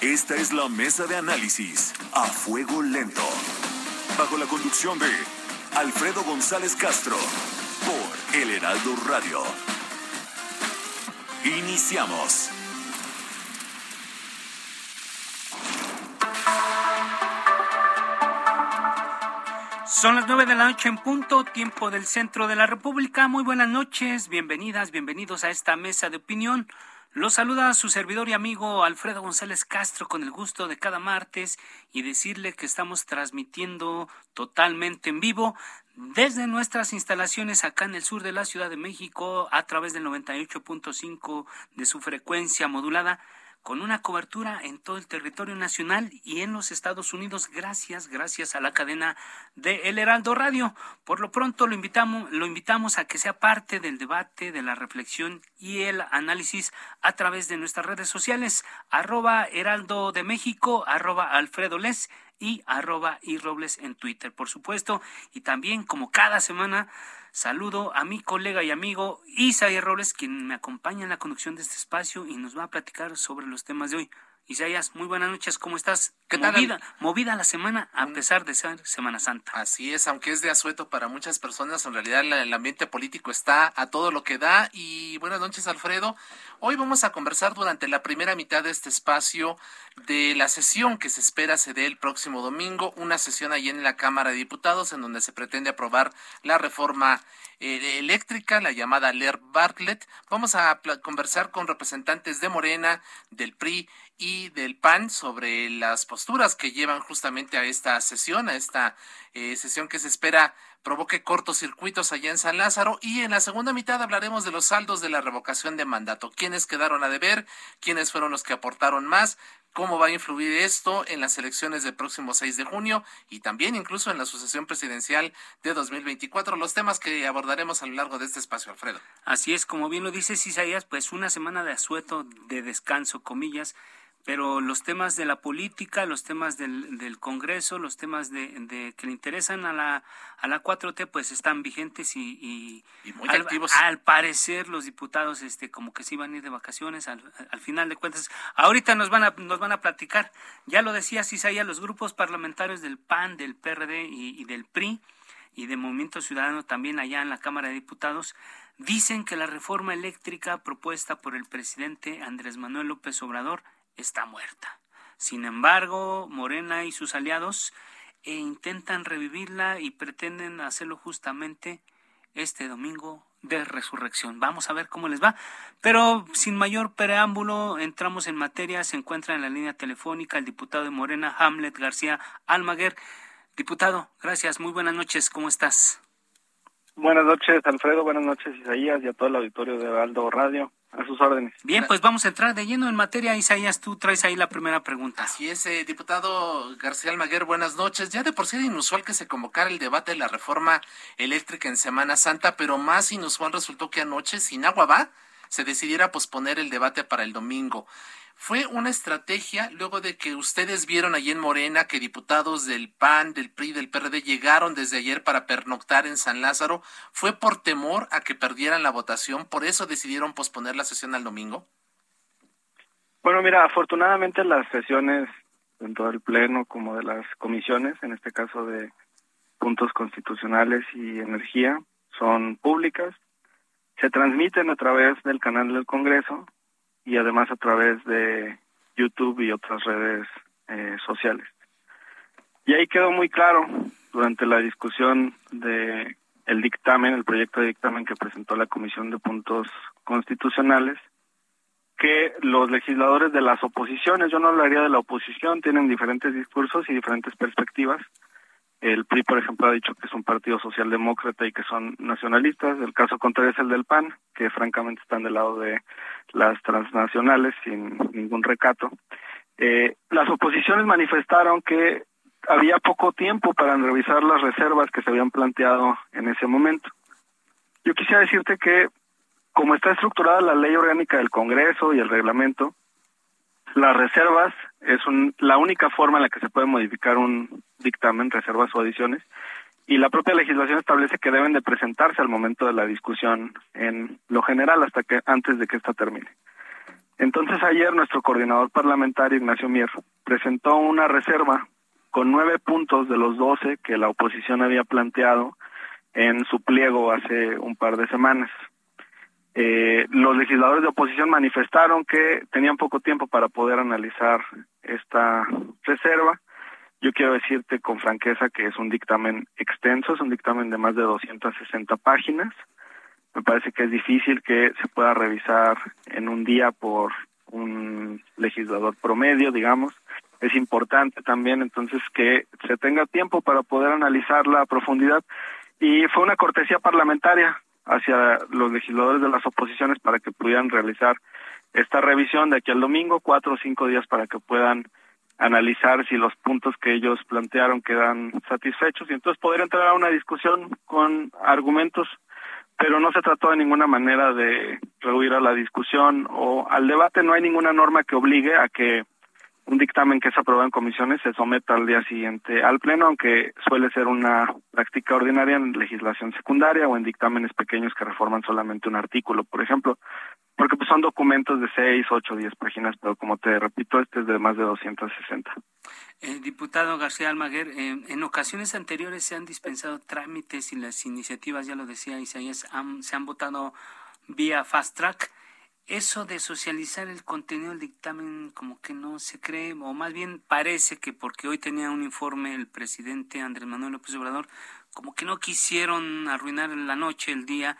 Esta es la mesa de análisis a fuego lento. Bajo la conducción de Alfredo González Castro por El Heraldo Radio. Iniciamos. Son las nueve de la noche en punto, tiempo del centro de la República. Muy buenas noches, bienvenidas, bienvenidos a esta mesa de opinión. Los saluda su servidor y amigo Alfredo González Castro con el gusto de cada martes y decirle que estamos transmitiendo totalmente en vivo desde nuestras instalaciones acá en el sur de la Ciudad de México a través del 98.5 de su frecuencia modulada con una cobertura en todo el territorio nacional y en los Estados Unidos gracias gracias a la cadena de El Heraldo Radio. Por lo pronto lo invitamos lo invitamos a que sea parte del debate, de la reflexión y el análisis a través de nuestras redes sociales arroba Heraldo de México, arroba Alfredo Les y arroba y en Twitter, por supuesto. Y también, como cada semana, Saludo a mi colega y amigo Isaías Robles, quien me acompaña en la conducción de este espacio y nos va a platicar sobre los temas de hoy. Isaías, muy buenas noches, ¿cómo estás? ¿Qué tal? Movida, movida la semana a pesar de ser Semana Santa. Así es, aunque es de asueto para muchas personas, en realidad el ambiente político está a todo lo que da. Y buenas noches, Alfredo. Hoy vamos a conversar durante la primera mitad de este espacio de la sesión que se espera se dé el próximo domingo, una sesión allí en la Cámara de Diputados en donde se pretende aprobar la reforma eh, eléctrica, la llamada LER Bartlett. Vamos a conversar con representantes de Morena, del PRI y del PAN sobre las posturas que llevan justamente a esta sesión, a esta eh, sesión que se espera provoque cortocircuitos allá en San Lázaro. Y en la segunda mitad hablaremos de los saldos de la revocación de mandato. ¿Quiénes quedaron a deber? ¿Quiénes fueron los que aportaron más? cómo va a influir esto en las elecciones del próximo 6 de junio y también incluso en la sucesión presidencial de 2024, los temas que abordaremos a lo largo de este espacio, Alfredo. Así es, como bien lo dices Isaías, pues una semana de asueto, de descanso, comillas, pero los temas de la política, los temas del, del Congreso, los temas de, de, que le interesan a la, a la 4T, pues están vigentes y, y, muy al, activos. al parecer los diputados este como que se iban a ir de vacaciones al, al, final de cuentas. Ahorita nos van a, nos van a platicar, ya lo decía Isaías, los grupos parlamentarios del PAN, del PRD y, y del PRI y de Movimiento Ciudadano también allá en la Cámara de Diputados, dicen que la reforma eléctrica propuesta por el presidente Andrés Manuel López Obrador está muerta. Sin embargo, Morena y sus aliados eh, intentan revivirla y pretenden hacerlo justamente este domingo de resurrección. Vamos a ver cómo les va. Pero sin mayor preámbulo, entramos en materia. Se encuentra en la línea telefónica el diputado de Morena, Hamlet García Almaguer. Diputado, gracias. Muy buenas noches. ¿Cómo estás? Buenas noches, Alfredo. Buenas noches, Isaías, y a todo el auditorio de Aldo Radio. A sus órdenes. Bien, pues vamos a entrar de lleno en materia. Isaías, tú traes ahí la primera pregunta. Así es, eh, diputado García Almaguer, buenas noches. Ya de por sí era inusual que se convocara el debate de la reforma eléctrica en Semana Santa, pero más inusual resultó que anoche, sin agua va, se decidiera posponer el debate para el domingo. Fue una estrategia luego de que ustedes vieron allí en Morena que diputados del PAN, del PRI, del PRD llegaron desde ayer para pernoctar en San Lázaro. ¿Fue por temor a que perdieran la votación? ¿Por eso decidieron posponer la sesión al domingo? Bueno, mira, afortunadamente las sesiones tanto del Pleno como de las comisiones, en este caso de puntos constitucionales y energía, son públicas. Se transmiten a través del canal del Congreso y además a través de YouTube y otras redes eh, sociales. Y ahí quedó muy claro durante la discusión de el dictamen, el proyecto de dictamen que presentó la Comisión de Puntos Constitucionales, que los legisladores de las oposiciones, yo no hablaría de la oposición, tienen diferentes discursos y diferentes perspectivas, El PRI, por ejemplo, ha dicho que es un partido socialdemócrata y que son nacionalistas. El caso contrario es el del PAN, que francamente están del lado de las transnacionales sin ningún recato. Eh, las oposiciones manifestaron que había poco tiempo para revisar las reservas que se habían planteado en ese momento. Yo quisiera decirte que, como está estructurada la ley orgánica del Congreso y el reglamento, las reservas es la única forma en la que se puede modificar un dictamen, reservas o adiciones, y la propia legislación establece que deben de presentarse al momento de la discusión en lo general hasta que antes de que esta termine. Entonces ayer nuestro coordinador parlamentario Ignacio Mier presentó una reserva con nueve puntos de los doce que la oposición había planteado en su pliego hace un par de semanas. Eh, los legisladores de oposición manifestaron que tenían poco tiempo para poder analizar esta reserva. Yo quiero decirte con franqueza que es un dictamen extenso, es un dictamen de más de 260 páginas. Me parece que es difícil que se pueda revisar en un día por un legislador promedio, digamos. Es importante también entonces que se tenga tiempo para poder analizarla a profundidad. Y fue una cortesía parlamentaria hacia los legisladores de las oposiciones para que pudieran realizar esta revisión de aquí al domingo, cuatro o cinco días para que puedan analizar si los puntos que ellos plantearon quedan satisfechos. Y entonces poder entrar a una discusión con argumentos, pero no se trató de ninguna manera de rehuir a la discusión o al debate, no hay ninguna norma que obligue a que un dictamen que es aprobado en comisiones se someta al día siguiente al Pleno, aunque suele ser una práctica ordinaria en legislación secundaria o en dictámenes pequeños que reforman solamente un artículo, por ejemplo, porque pues son documentos de 6, 8, 10 páginas, pero como te repito, este es de más de 260. Eh, diputado García Almaguer, eh, en ocasiones anteriores se han dispensado trámites y las iniciativas, ya lo decía Isaías, se han votado vía fast track eso de socializar el contenido del dictamen como que no se cree, o más bien parece que porque hoy tenía un informe el presidente Andrés Manuel López Obrador, como que no quisieron arruinar la noche, el día.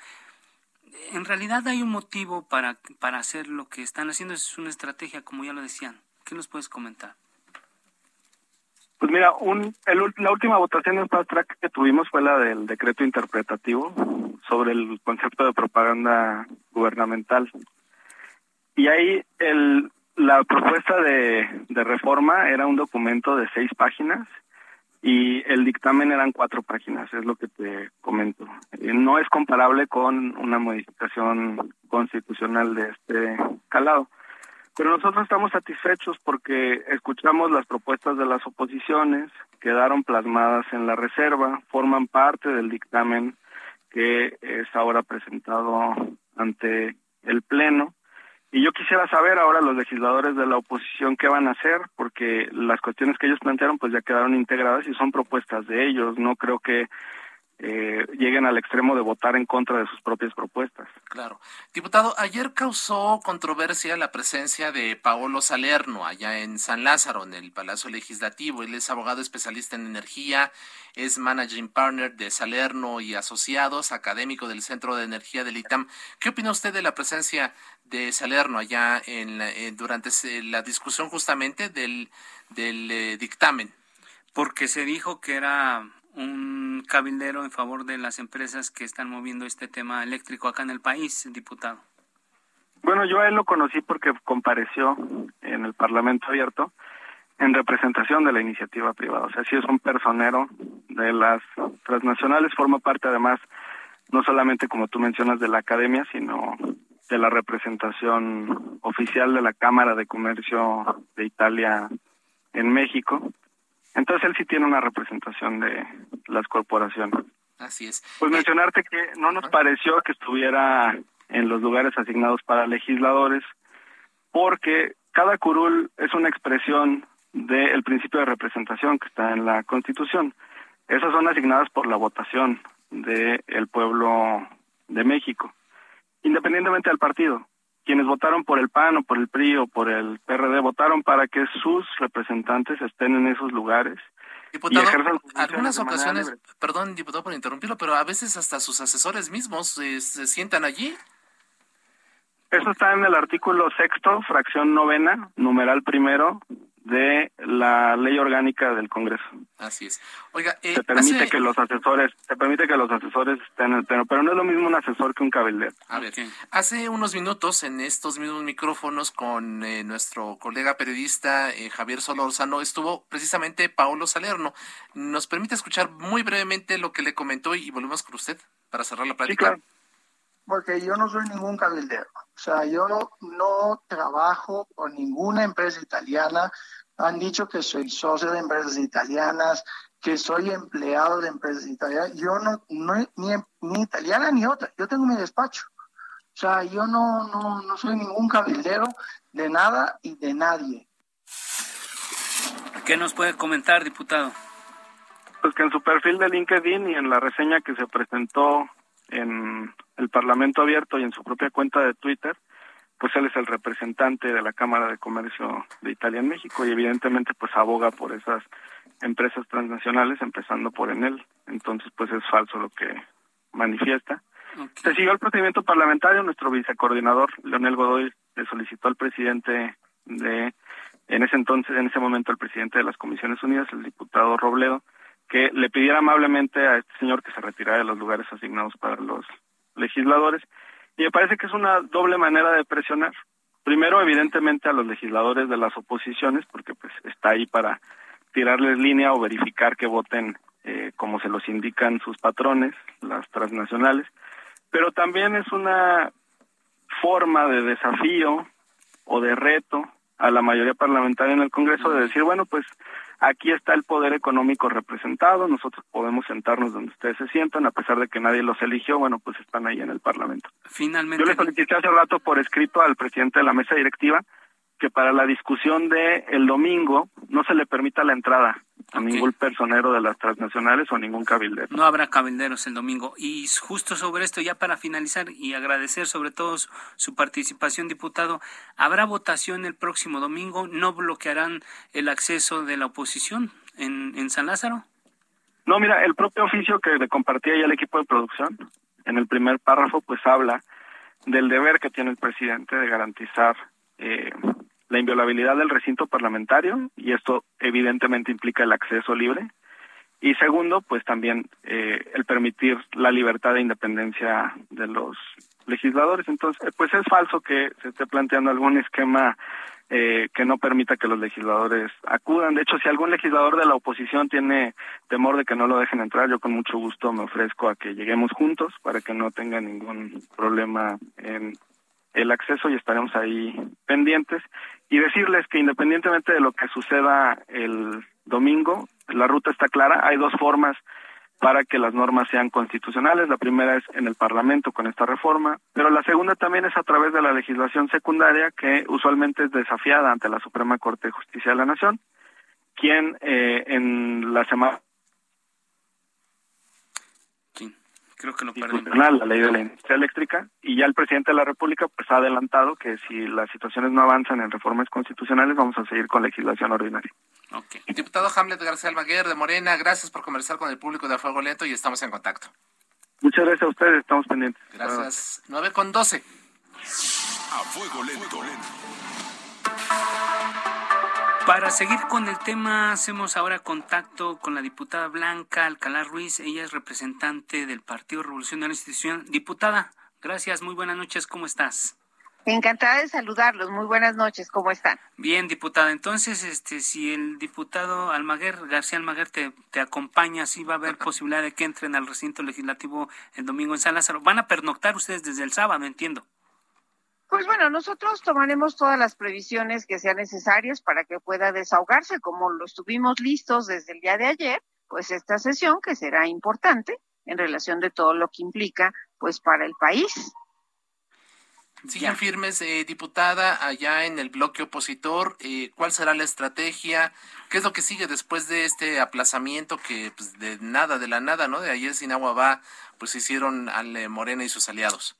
En realidad hay un motivo para, para hacer lo que están haciendo, es una estrategia, como ya lo decían. ¿Qué nos puedes comentar? Pues mira, un, la última votación en Fast Track que tuvimos fue la del decreto interpretativo sobre el concepto de propaganda gubernamental. Y ahí el, la propuesta de, de reforma era un documento de seis páginas y el dictamen eran cuatro páginas, es lo que te comento. Eh, no es comparable con una modificación constitucional de este calado. Pero nosotros estamos satisfechos porque escuchamos las propuestas de las oposiciones, quedaron plasmadas en la reserva, forman parte del dictamen que es ahora presentado ante el Pleno y yo quisiera saber ahora los legisladores de la oposición qué van a hacer, porque las cuestiones que ellos plantearon pues ya quedaron integradas y son propuestas de ellos. No creo que eh, lleguen al extremo de votar en contra de sus propias propuestas. Claro. Diputado, ayer causó controversia la presencia de Paolo Salerno allá en San Lázaro, en el Palacio Legislativo. Él es abogado especialista en energía, es managing partner de Salerno y Asociados, académico del Centro de Energía del ITAM. ¿Qué opina usted de la presencia de Salerno allá en, durante la discusión justamente del, del eh, dictamen? Porque se dijo que era un cabildero en favor de las empresas que están moviendo este tema eléctrico acá en el país, diputado? Bueno, yo a él lo conocí porque compareció en el Parlamento Abierto en representación de la iniciativa privada. O sea, sí es un personero de las transnacionales, forma parte además no solamente, como tú mencionas, de la academia, sino de la representación oficial de la Cámara de Comercio de Italia en México. Entonces él sí tiene una representación de las corporaciones. Así es. Pues mencionarte que no nos pareció que estuviera en los lugares asignados para legisladores, porque cada curul es una expresión del principio de representación que está en la Constitución. Esas son asignadas por la votación del pueblo de México, independientemente del partido quienes votaron por el PAN o por el PRI o por el PRD votaron para que sus representantes estén en esos lugares. Diputado, algunas ocasiones, perdón, diputado por interrumpirlo, pero a veces hasta sus asesores mismos eh, se sientan allí. Eso está en el artículo sexto, fracción novena, numeral primero de la ley orgánica del Congreso. Así es. Oiga, eh, se permite que los asesores, se permite que los asesores estén en el pleno, pero no es lo mismo un asesor que un cabildero. A ver, hace unos minutos en estos mismos micrófonos con eh, nuestro colega periodista eh, Javier Solorzano estuvo precisamente Paolo Salerno. ¿Nos permite escuchar muy brevemente lo que le comentó y volvemos con usted para cerrar la plática? Sí, Porque yo no soy ningún cabildero. O sea, yo no trabajo con ninguna empresa italiana han dicho que soy socio de empresas italianas, que soy empleado de empresas italianas. Yo no, no ni, ni italiana ni otra. Yo tengo mi despacho. O sea, yo no, no, no soy ningún cabildero de nada y de nadie. ¿Qué nos puede comentar, diputado? Pues que en su perfil de LinkedIn y en la reseña que se presentó en el Parlamento Abierto y en su propia cuenta de Twitter, pues él es el representante de la Cámara de Comercio de Italia en México y evidentemente pues aboga por esas empresas transnacionales, empezando por en él. Entonces pues es falso lo que manifiesta. Se siguió el procedimiento parlamentario, nuestro vicecoordinador Leonel Godoy le solicitó al presidente de, en ese entonces, en ese momento el presidente de las Comisiones Unidas, el diputado Robledo, que le pidiera amablemente a este señor que se retirara de los lugares asignados para los legisladores y me parece que es una doble manera de presionar. Primero, evidentemente, a los legisladores de las oposiciones, porque pues está ahí para tirarles línea o verificar que voten eh, como se los indican sus patrones, las transnacionales. Pero también es una forma de desafío o de reto a la mayoría parlamentaria en el Congreso de decir, bueno, pues aquí está el poder económico representado, nosotros podemos sentarnos donde ustedes se sientan, a pesar de que nadie los eligió, bueno, pues están ahí en el Parlamento. Finalmente. Yo le solicité hace rato por escrito al presidente de la mesa directiva que para la discusión de el domingo no se le permita la entrada a ningún personero de las transnacionales o a ningún cabildero. No habrá cabilderos el domingo. Y justo sobre esto, ya para finalizar y agradecer sobre todo su participación, diputado, ¿habrá votación el próximo domingo? ¿No bloquearán el acceso de la oposición en, en San Lázaro? No, mira, el propio oficio que le compartía ya el equipo de producción, en el primer párrafo, pues habla del deber que tiene el presidente de garantizar eh, la inviolabilidad del recinto parlamentario y esto evidentemente implica el acceso libre. Y segundo pues también eh, el permitir la libertad e independencia de los legisladores. Entonces pues es falso que se esté planteando algún esquema eh, que no permita que los legisladores acudan. De hecho, si algún legislador de la oposición tiene temor de que no lo dejen entrar, yo con mucho gusto me ofrezco a que lleguemos juntos para que no tenga ningún problema en el acceso y estaremos ahí pendientes y decirles que independientemente de lo que suceda el domingo, la ruta está clara, hay dos formas para que las normas sean constitucionales. La primera es en el Parlamento con esta reforma, pero la segunda también es a través de la legislación secundaria que usualmente es desafiada ante la Suprema Corte de Justicia de la Nación, quien eh, en la semana creo que lo la ley de la industria eléctrica, y ya el presidente de la República pues ha adelantado que si las situaciones no avanzan en reformas constitucionales, vamos a seguir con legislación ordinaria. Okay. Diputado Hamlet García Almaguer de Morena, gracias por conversar con el público de A Fuego Lento y estamos en contacto. Muchas gracias a ustedes, estamos pendientes. Gracias. 9 con 12. A Fuego Lento. Para seguir con el tema, hacemos ahora contacto con la diputada Blanca Alcalá Ruiz. Ella es representante del Partido Revolucionario Institucional. Diputada, gracias, muy buenas noches, ¿cómo estás? Encantada de saludarlos. Muy buenas noches. ¿Cómo están? Bien, diputada. Entonces, este, si el diputado Almaguer, García Almaguer, te, te acompaña, sí va a haber posibilidad de que entren al recinto legislativo el domingo en San Lázaro. Van a pernoctar ustedes desde el sábado, entiendo. Pues bueno, nosotros tomaremos todas las previsiones que sean necesarias para que pueda desahogarse, como lo estuvimos listos desde el día de ayer, pues esta sesión que será importante en relación de todo lo que implica, pues para el país. Siguen firmes, eh, diputada, allá en el bloque opositor. Eh, ¿Cuál será la estrategia? ¿Qué es lo que sigue después de este aplazamiento que pues, de nada, de la nada, ¿no? De ayer sin agua va, pues hicieron al eh, Morena y sus aliados.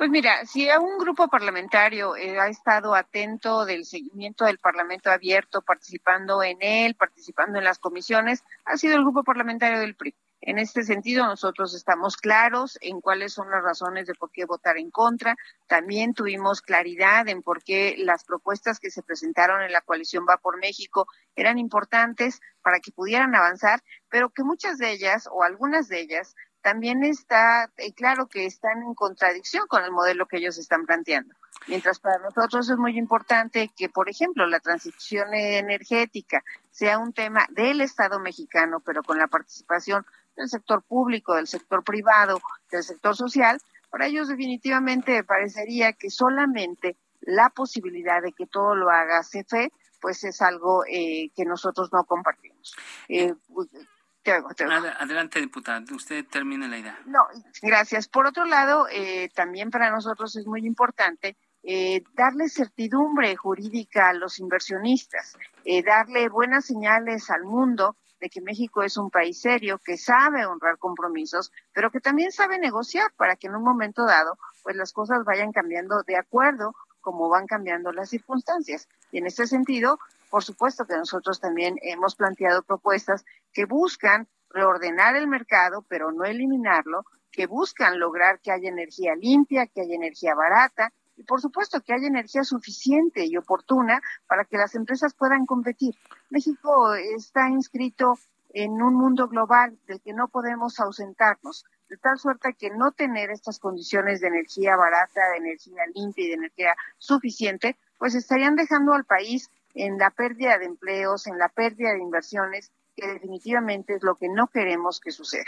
Pues mira, si un grupo parlamentario eh, ha estado atento del seguimiento del Parlamento abierto, participando en él, participando en las comisiones, ha sido el grupo parlamentario del PRI. En este sentido, nosotros estamos claros en cuáles son las razones de por qué votar en contra. También tuvimos claridad en por qué las propuestas que se presentaron en la coalición Va por México eran importantes para que pudieran avanzar, pero que muchas de ellas o algunas de ellas también está claro que están en contradicción con el modelo que ellos están planteando. Mientras para nosotros es muy importante que, por ejemplo, la transición energética sea un tema del Estado mexicano, pero con la participación del sector público, del sector privado, del sector social, para ellos definitivamente parecería que solamente la posibilidad de que todo lo haga CFE, pues es algo eh, que nosotros no compartimos. Eh, Adelante, diputada, usted termine la idea. No, gracias. Por otro lado, eh, también para nosotros es muy importante eh, darle certidumbre jurídica a los inversionistas, eh, darle buenas señales al mundo de que México es un país serio, que sabe honrar compromisos, pero que también sabe negociar para que en un momento dado, pues las cosas vayan cambiando de acuerdo como van cambiando las circunstancias. Y en este sentido, por supuesto que nosotros también hemos planteado propuestas que buscan reordenar el mercado, pero no eliminarlo, que buscan lograr que haya energía limpia, que haya energía barata y por supuesto que haya energía suficiente y oportuna para que las empresas puedan competir. México está inscrito en un mundo global del que no podemos ausentarnos, de tal suerte que no tener estas condiciones de energía barata, de energía limpia y de energía suficiente, pues estarían dejando al país en la pérdida de empleos, en la pérdida de inversiones, que definitivamente es lo que no queremos que suceda.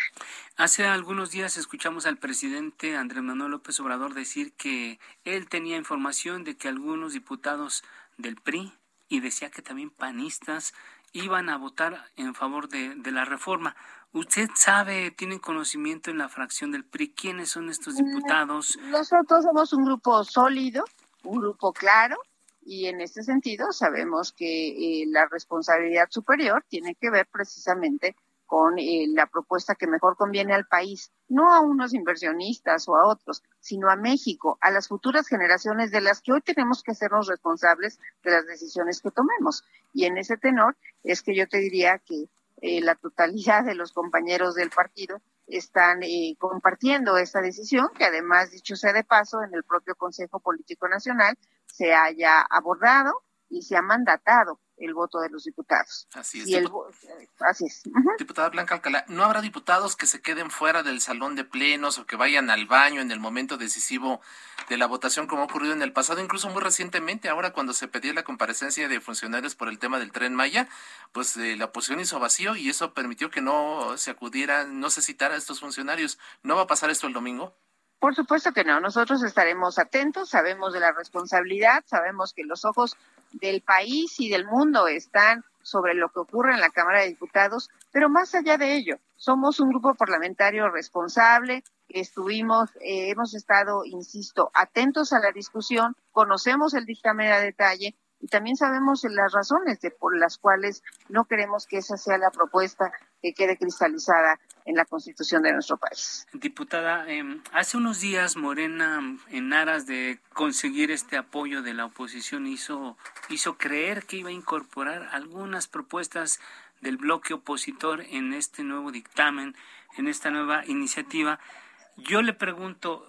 Hace algunos días escuchamos al presidente Andrés Manuel López Obrador decir que él tenía información de que algunos diputados del PRI y decía que también panistas iban a votar en favor de, de la reforma. ¿Usted sabe, tiene conocimiento en la fracción del PRI quiénes son estos diputados? Nosotros somos un grupo sólido, un grupo claro, y en este sentido sabemos que eh, la responsabilidad superior tiene que ver precisamente con eh, la propuesta que mejor conviene al país, no a unos inversionistas o a otros, sino a México, a las futuras generaciones de las que hoy tenemos que hacernos responsables de las decisiones que tomemos. Y en ese tenor es que yo te diría que eh, la totalidad de los compañeros del partido están compartiendo esta decisión, que además, dicho sea de paso, en el propio Consejo Político Nacional se haya abordado y se ha mandatado el voto de los diputados. Así es. Y el, así es. Diputada Blanca Alcalá, ¿no habrá diputados que se queden fuera del salón de plenos o que vayan al baño en el momento decisivo de la votación como ha ocurrido en el pasado, incluso muy recientemente, ahora cuando se pedía la comparecencia de funcionarios por el tema del tren Maya, pues eh, la oposición hizo vacío y eso permitió que no se acudiera, no se citara a estos funcionarios. ¿No va a pasar esto el domingo? Por supuesto que no, nosotros estaremos atentos, sabemos de la responsabilidad, sabemos que los ojos del país y del mundo están sobre lo que ocurre en la Cámara de Diputados, pero más allá de ello, somos un grupo parlamentario responsable, estuvimos, eh, hemos estado, insisto, atentos a la discusión, conocemos el dictamen a detalle y también sabemos las razones de, por las cuales no queremos que esa sea la propuesta que quede cristalizada en la constitución de nuestro país. Diputada, em, hace unos días Morena, en aras de conseguir este apoyo de la oposición, hizo, hizo creer que iba a incorporar algunas propuestas del bloque opositor en este nuevo dictamen, en esta nueva iniciativa. Yo le pregunto,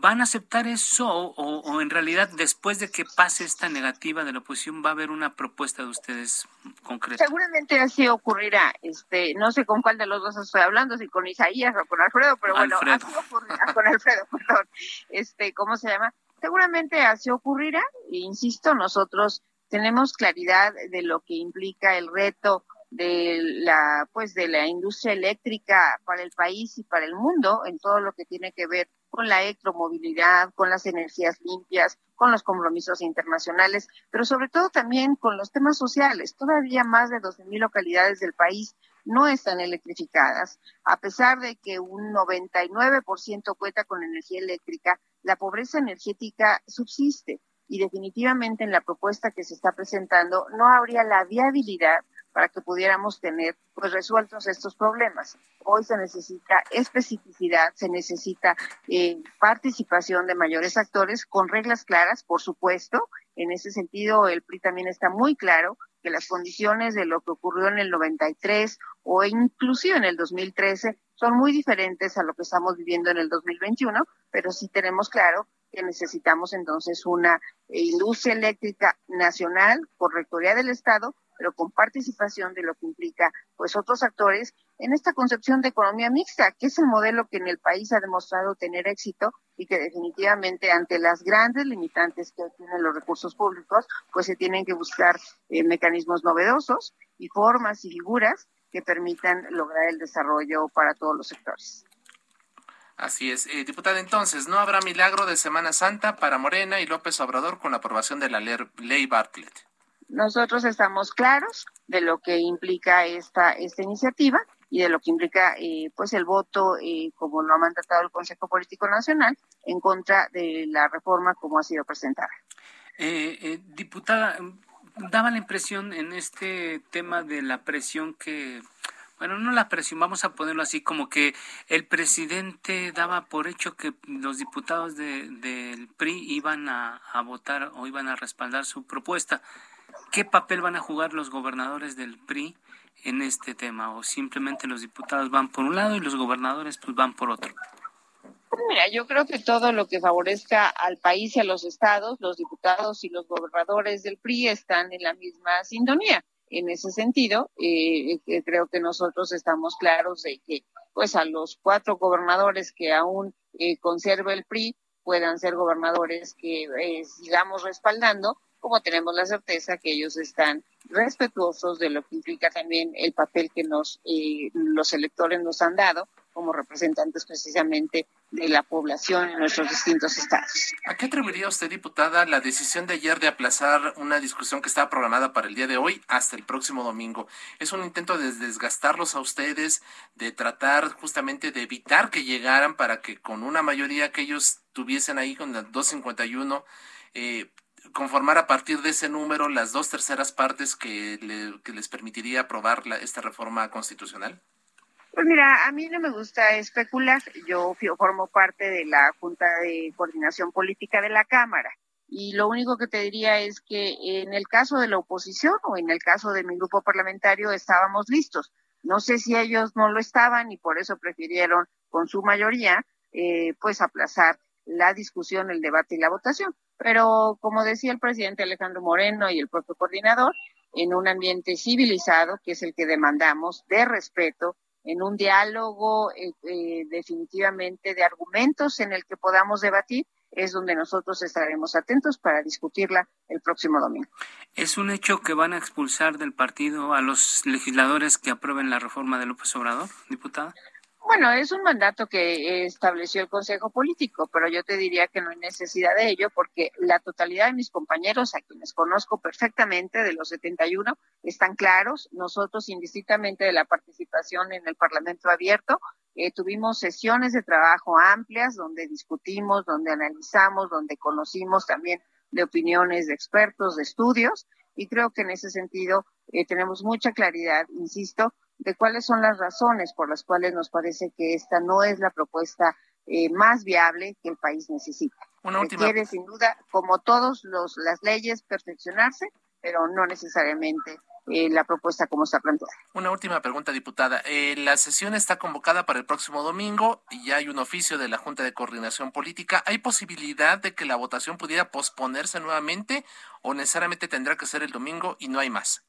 ¿Van a aceptar eso o, en realidad después de que pase esta negativa de la oposición va a haber una propuesta de ustedes concreta? Seguramente así ocurrirá. Este, no sé con cuál de los dos estoy hablando, si con Isaías o con Alfredo, pero bueno, así ocurrirá con Alfredo, perdón. Este, ¿cómo se llama? Seguramente así ocurrirá. insisto, nosotros tenemos claridad de lo que implica el reto de la pues de la industria eléctrica para el país y para el mundo en todo lo que tiene que ver con la electromovilidad, con las energías limpias, con los compromisos internacionales, pero sobre todo también con los temas sociales. Todavía más de 12.000 localidades del país no están electrificadas. A pesar de que un 99% cuenta con energía eléctrica, la pobreza energética subsiste y definitivamente en la propuesta que se está presentando no habría la viabilidad para que pudiéramos tener pues resueltos estos problemas. Hoy se necesita especificidad, se necesita eh, participación de mayores actores con reglas claras, por supuesto. En ese sentido, el PRI también está muy claro que las condiciones de lo que ocurrió en el 93 o inclusive en el 2013 son muy diferentes a lo que estamos viviendo en el 2021, pero sí tenemos claro que necesitamos entonces una eh, industria eléctrica nacional con rectoría del Estado, pero con participación de lo que implica pues otros actores en esta concepción de economía mixta, que es el modelo que en el país ha demostrado tener éxito y que definitivamente ante las grandes limitantes que tienen los recursos públicos, pues se tienen que buscar eh, mecanismos novedosos y formas y figuras que permitan lograr el desarrollo para todos los sectores. Así es. Eh, diputada, entonces, ¿no habrá milagro de Semana Santa para Morena y López Obrador con la aprobación de la ley Bartlett? Nosotros estamos claros de lo que implica esta, esta iniciativa y de lo que implica eh, pues el voto, eh, como lo ha mandatado el Consejo Político Nacional, en contra de la reforma como ha sido presentada. Eh, diputada, daba la impresión en este tema de la presión que bueno, no la presión, vamos a ponerlo así, como que el presidente daba por hecho que los diputados del PRI iban a, votar o iban a respaldar su propuesta. ¿Qué papel van a jugar los gobernadores del PRI en este tema? ¿O simplemente los diputados van por un lado y los gobernadores pues van por otro? Pues mira, yo creo que todo lo que favorezca al país y a los estados, los diputados y los gobernadores del PRI están en la misma sintonía en ese sentido, eh, creo que nosotros estamos claros de que pues a los cuatro gobernadores que aún eh, conserva el PRI puedan ser gobernadores que eh, sigamos respaldando, como tenemos la certeza que ellos están respetuosos de lo que implica también el papel que nos eh, los electores nos han dado como representantes precisamente de la población en nuestros distintos estados. ¿A qué atribuiría usted, diputada, la decisión de ayer de aplazar una discusión que estaba programada para el día de hoy hasta el próximo domingo? ¿Es un intento de desgastarlos a ustedes, de tratar justamente de evitar que llegaran para que con una mayoría que ellos tuviesen ahí con las 251, eh, conformar a partir de ese número las dos terceras partes que, les permitiría aprobar esta reforma constitucional? Pues mira, a mí no me gusta especular. Yo formo parte de la Junta de Coordinación Política de la Cámara. Y lo único que te diría es que en el caso de la oposición o en el caso de mi grupo parlamentario estábamos listos. No sé si ellos no lo estaban y por eso prefirieron con su mayoría eh, pues aplazar la discusión, el debate y la votación. Pero como decía el presidente Alejandro Moreno y el propio coordinador, en un ambiente civilizado, que es el que demandamos, de respeto, en un diálogo eh, eh, definitivamente de argumentos en el que podamos debatir, es donde nosotros estaremos atentos para discutirla el próximo domingo. ¿Es un hecho que van a expulsar del partido a los legisladores que aprueben la reforma de López Obrador, diputada? Bueno, es un mandato que estableció el Consejo Político, pero yo te diría que no hay necesidad de ello porque la totalidad de mis compañeros, a quienes conozco perfectamente de los 71, están claros. Nosotros, indistintamente de la participación en el Parlamento abierto, eh, tuvimos sesiones de trabajo amplias donde discutimos, donde analizamos, donde conocimos también de opiniones de expertos, de estudios, y creo que en ese sentido eh, tenemos mucha claridad, insisto, de cuáles son las razones por las cuales nos parece que esta no es la propuesta eh, más viable que el país necesita. Una última... Requiere, sin duda, como todas las leyes, perfeccionarse, pero no necesariamente eh, la propuesta como está planteada. Una última pregunta, diputada. Eh, la sesión está convocada para el próximo domingo y ya hay un oficio de la Junta de Coordinación Política. ¿Hay posibilidad de que la votación pudiera posponerse nuevamente o necesariamente tendrá que ser el domingo y no hay más?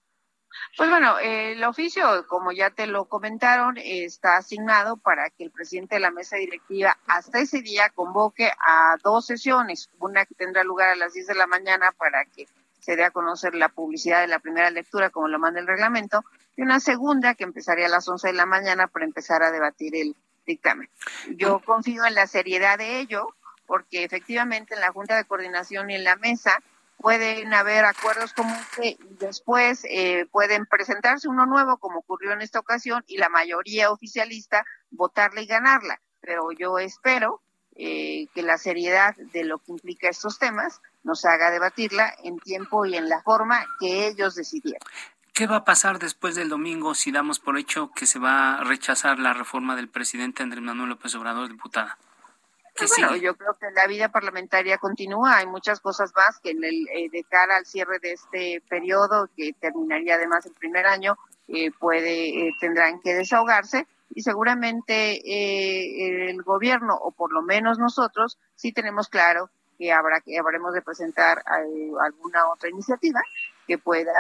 Pues bueno, el oficio, como ya te lo comentaron, está asignado para que el presidente de la mesa directiva hasta ese día convoque a dos sesiones, una que tendrá lugar a las 10 de la mañana para que se dé a conocer la publicidad de la primera lectura, como lo manda el reglamento, y una segunda que empezaría a las 11 de la mañana para empezar a debatir el dictamen. Yo confío en la seriedad de ello, porque efectivamente en la Junta de Coordinación y en la mesa pueden haber acuerdos comunes y después eh, pueden presentarse uno nuevo, como ocurrió en esta ocasión, y la mayoría oficialista votarla y ganarla. Pero yo espero eh, que la seriedad de lo que implica estos temas nos haga debatirla en tiempo y en la forma que ellos decidieron. ¿Qué va a pasar después del domingo si damos por hecho que se va a rechazar la reforma del presidente Andrés Manuel López Obrador, diputada? Bueno, yo creo que la vida parlamentaria continúa. Hay muchas cosas más que en el, eh, de cara al cierre de este periodo, que terminaría además el primer año, eh, puede eh, tendrán que desahogarse y seguramente el gobierno o por lo menos nosotros sí tenemos claro que habrá que habremos de presentar alguna otra iniciativa que pueda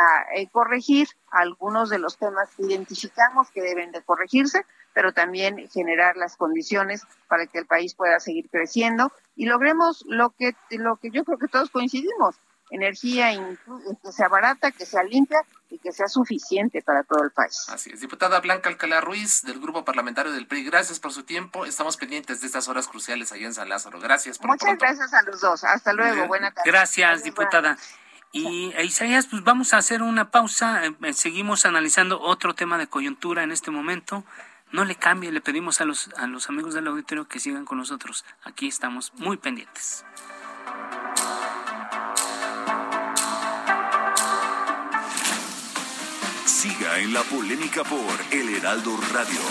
corregir algunos de los temas que identificamos que deben de corregirse pero también generar las condiciones para que el país pueda seguir creciendo y logremos lo que lo que yo creo que todos coincidimos, energía que sea barata, que sea limpia y que sea suficiente para todo el país. Así es. Diputada Blanca Alcalá Ruiz, del Grupo Parlamentario del PRI, gracias por su tiempo. Estamos pendientes de estas horas cruciales allá en San Lázaro. Gracias por Muchas gracias a los dos. Hasta luego. Buena tarde. Gracias, diputada. Y Isaías, pues vamos a hacer una pausa. Eh, seguimos analizando otro tema de coyuntura en este momento. No le cambie, le pedimos a los, a los amigos del auditorio que sigan con nosotros. Aquí estamos muy pendientes. Siga en la polémica por El Heraldo Radio,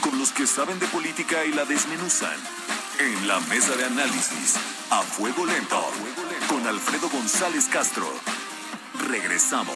con los que saben de política y la desmenuzan. En la mesa de análisis, a fuego lento, con Alfredo González Castro. Regresamos.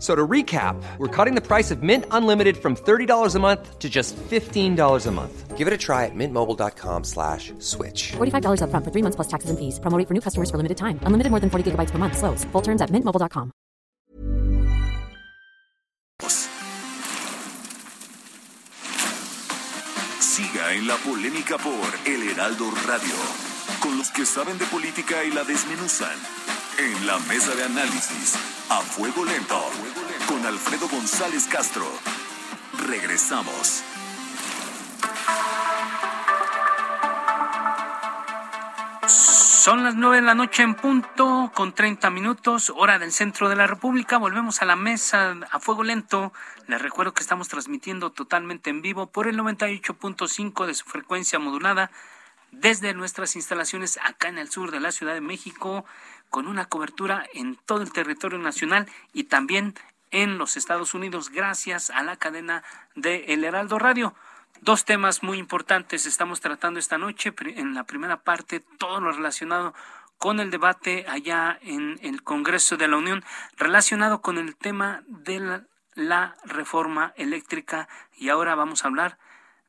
So to recap, we're cutting the price of Mint Unlimited from $30 a month to just $15 a month. Give it a try at mintmobile.com slash switch. $45 up front for three months plus taxes and fees. Promoting for new customers for limited time. Unlimited more than 40 gigabytes per month. Slows. Full terms at mintmobile.com. Siga en la polémica por El Heraldo Radio. Con los que saben de política y la desmenuzan. En la mesa de análisis, a fuego lento, con Alfredo González Castro. Regresamos. Son las nueve de la noche en punto, con 30 minutos, hora del centro de la República. Volvemos a la mesa a fuego lento. Les recuerdo que estamos transmitiendo totalmente en vivo por el 98.5 de su frecuencia modulada desde nuestras instalaciones acá en el sur de la Ciudad de México, con una cobertura en todo el territorio nacional y también en los Estados Unidos, gracias a la cadena de El Heraldo Radio. Dos temas muy importantes estamos tratando esta noche. En la primera parte, todo lo relacionado con el debate allá en el Congreso de la Unión, relacionado con el tema de la, la reforma eléctrica. Y ahora vamos a hablar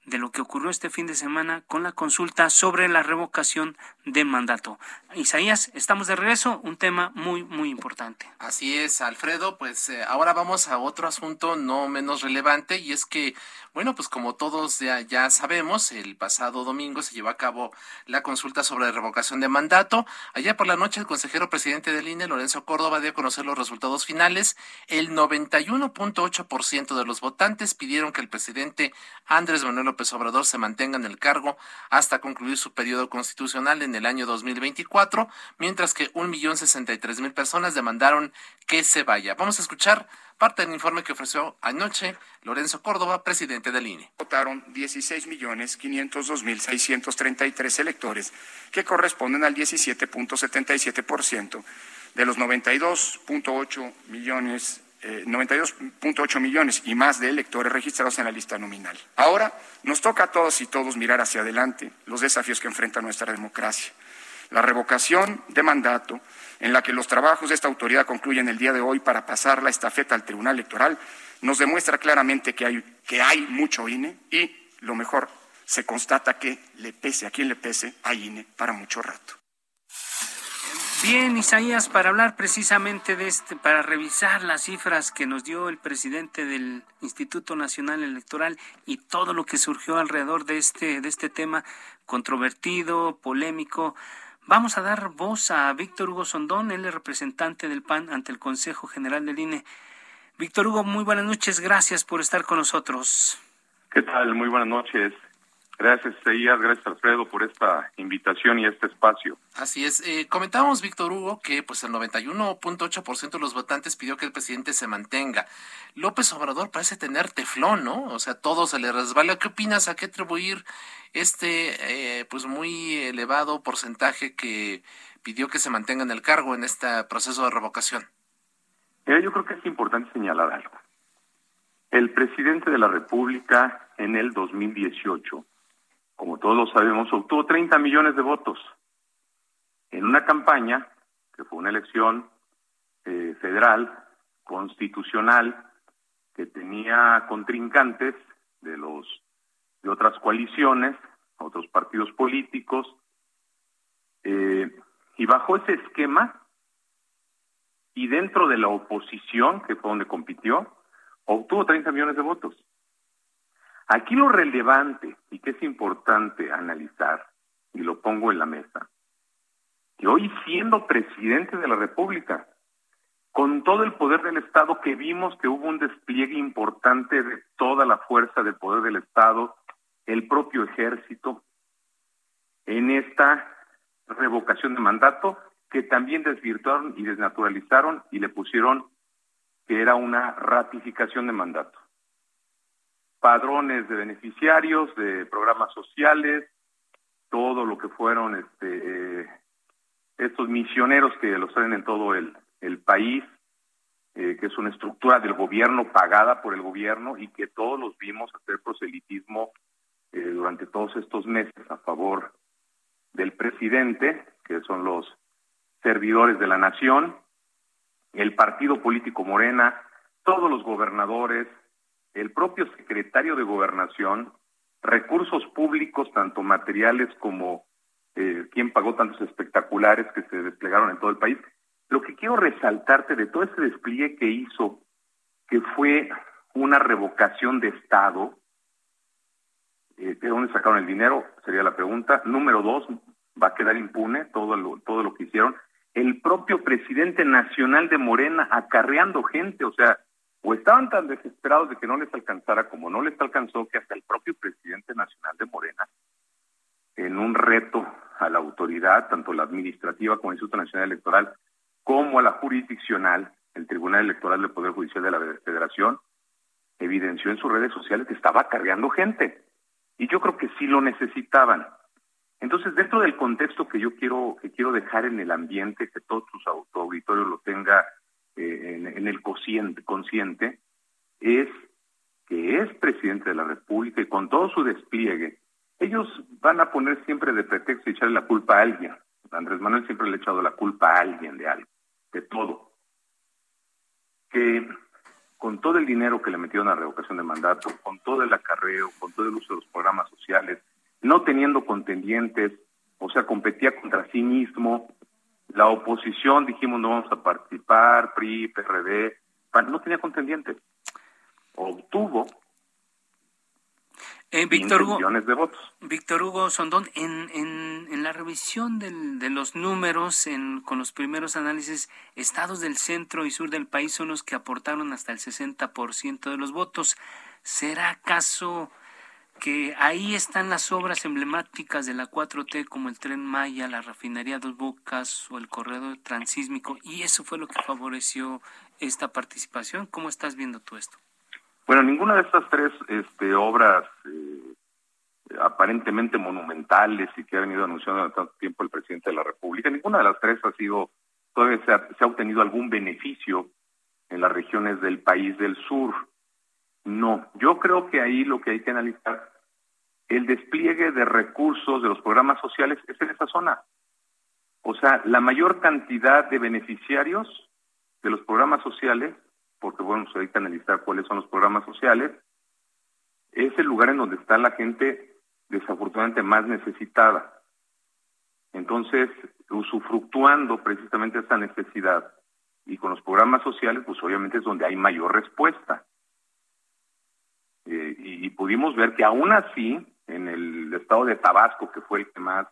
de lo que ocurrió este fin de semana con la consulta sobre la revocación de mandato. Isaías, estamos de regreso, un tema muy, muy importante. Así es, Alfredo, pues eh, ahora vamos a otro asunto no menos relevante y es que bueno, pues como todos ya, ya, sabemos, el pasado domingo se llevó a cabo la consulta sobre la revocación de mandato. Allá por la noche el consejero presidente del INE, Lorenzo Córdoba, dio a conocer los resultados finales. El 91.8% de los votantes pidieron que el presidente Andrés Manuel López Obrador se mantenga en el cargo hasta concluir su periodo constitucional en el año 2024, mientras que 1.063.000 personas demandaron que se vaya. Vamos a escuchar parte del informe que ofreció anoche Lorenzo Córdoba, presidente del INE. Votaron 16.502.633 electores, que corresponden al 17.77% de los 92.8 millones 92.8 eh, millones y más de electores registrados en la lista nominal. Ahora nos toca a todos y todos mirar hacia adelante los desafíos que enfrenta nuestra democracia. La revocación de mandato en la que los trabajos de esta autoridad concluyen el día de hoy para pasar la estafeta al Tribunal Electoral, nos demuestra claramente que hay, que hay mucho INE y, lo mejor, se constata que le pese a quien le pese, hay INE para mucho rato. Bien, Isaías, para hablar precisamente de este, para revisar las cifras que nos dio el presidente del Instituto Nacional Electoral y todo lo que surgió alrededor de este, de este tema controvertido, polémico, Vamos a dar voz a Víctor Hugo Sondón, él es representante del PAN ante el Consejo General del INE. Víctor Hugo, muy buenas noches, gracias por estar con nosotros. ¿Qué tal? Muy buenas noches. Gracias, Isaías. Gracias, Alfredo, por esta invitación y este espacio. Así es. Eh, comentábamos, Víctor Hugo, que pues el 91.8% de los votantes pidió que el presidente se mantenga. López Obrador parece tener teflón, ¿no? O sea, todo se le resbala. ¿Qué opinas? ¿A qué atribuir este eh, pues muy elevado porcentaje que pidió que se mantenga en el cargo en este proceso de revocación? yo creo que es importante señalar algo. El presidente de la República en el 2018 como todos sabemos, obtuvo 30 millones de votos en una campaña que fue una elección eh, federal, constitucional, que tenía contrincantes de los de otras coaliciones, otros partidos políticos, eh, y bajo ese esquema y dentro de la oposición, que fue donde compitió, obtuvo 30 millones de votos. Aquí lo relevante y que es importante analizar, y lo pongo en la mesa, que hoy siendo presidente de la República, con todo el poder del Estado que vimos que hubo un despliegue importante de toda la fuerza de poder del Estado, el propio ejército, en esta revocación de mandato que también desvirtuaron y desnaturalizaron y le pusieron que era una ratificación de mandato padrones de beneficiarios, de programas sociales, todo lo que fueron este, eh, estos misioneros que los traen en todo el, país, eh, que es una estructura del gobierno pagada por el gobierno y que todos los vimos hacer proselitismo eh, durante todos estos meses a favor del presidente, que son los servidores de la nación, el partido político Morena, todos los gobernadores, el propio secretario de Gobernación, recursos públicos, tanto materiales como eh, quien pagó tantos espectaculares que se desplegaron en todo el país. Lo que quiero resaltarte de todo ese despliegue que hizo, que fue una revocación de Estado, eh, ¿de dónde sacaron el dinero? Sería la pregunta. Número dos, va a quedar impune todo lo, todo lo que hicieron. El propio presidente nacional de Morena acarreando gente, o sea, o estaban tan desesperados de que no les alcanzara como no les alcanzó que hasta el propio presidente nacional de Morena, en un reto a la autoridad, tanto la administrativa como el Instituto Nacional Electoral, como a la jurisdiccional, el Tribunal Electoral del Poder Judicial de la Federación, evidenció en sus redes sociales que estaba cargando gente. Y yo creo que sí lo necesitaban. Entonces, dentro del contexto que yo quiero, que quiero dejar en el ambiente, que todos sus auditorios lo tenga eh, en, el consciente, consciente es que es presidente de la República y con todo su despliegue, ellos van a poner siempre de pretexto y echarle la culpa a alguien. Andrés Manuel siempre le ha echado la culpa a alguien de algo, de todo. Que con todo el dinero que le metieron a revocación de mandato, con todo el acarreo, con todo el uso de los programas sociales, no teniendo contendientes, o sea, competía contra sí mismo, la oposición dijimos no vamos a participar, PRI, PRD, no tenía contendientes. Obtuvo eh, Víctor Hugo, millones de votos. Víctor Hugo Sondón, en, en, en la revisión del, de los números, en, con los primeros análisis, estados del centro y sur del país son los que aportaron hasta el 60% de los votos. ¿Será acaso que ahí están las obras emblemáticas de la 4T como el tren Maya, la refinería Dos Bocas o el corredor transísmico y eso fue lo que favoreció esta participación. ¿Cómo estás viendo tú esto? Bueno, ninguna de estas tres este, obras eh, aparentemente monumentales y que ha venido anunciando durante tanto tiempo el presidente de la República, ninguna de las tres ha sido, todavía se ha obtenido algún beneficio en las regiones del país del sur. No, yo creo que ahí lo que hay que analizar el despliegue de recursos de los programas sociales es en esa zona. O sea, la mayor cantidad de beneficiarios de los programas sociales, porque bueno, se hay que analizar cuáles son los programas sociales, es el lugar en donde está la gente desafortunadamente más necesitada. Entonces, usufructuando precisamente esa necesidad y con los programas sociales, pues obviamente es donde hay mayor respuesta. Eh, y, pudimos ver que aún así en el estado de Tabasco, que fue el que más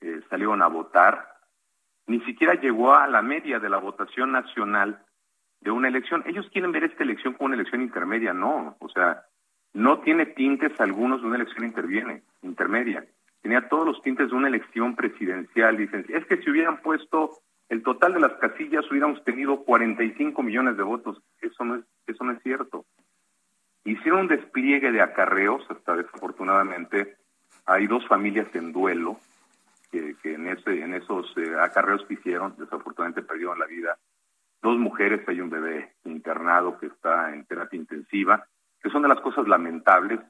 eh, salieron a votar, ni siquiera llegó a la media de la votación nacional de una elección. Ellos quieren ver esta elección como una elección intermedia, no. O sea, no tiene tintes algunos de una elección interviene, intermedia. Tenía todos los tintes de una elección presidencial. Dicen, es que si hubieran puesto el total de las casillas, hubiéramos tenido 45 millones de votos. Eso no es, eso no es cierto. Hicieron un despliegue de acarreos, hasta desafortunadamente hay dos familias en duelo que, en, ese, en esos eh, acarreos que hicieron, desafortunadamente perdieron la vida. Dos mujeres, hay un bebé internado que está en terapia intensiva, que son de las cosas lamentables.